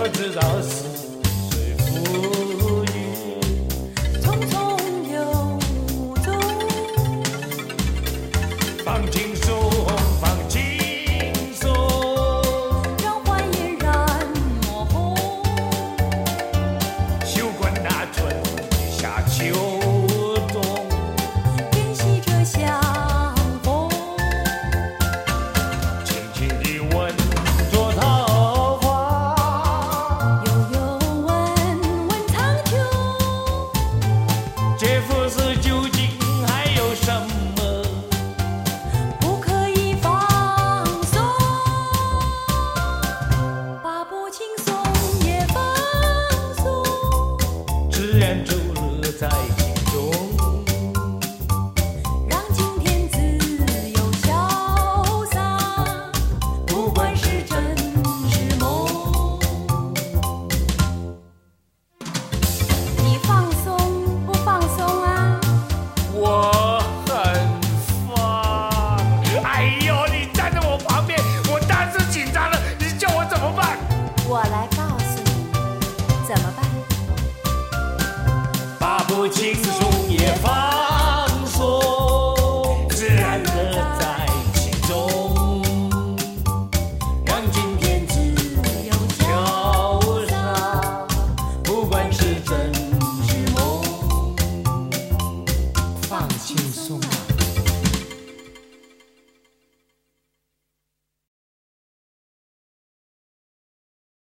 Lord is us. 我亲手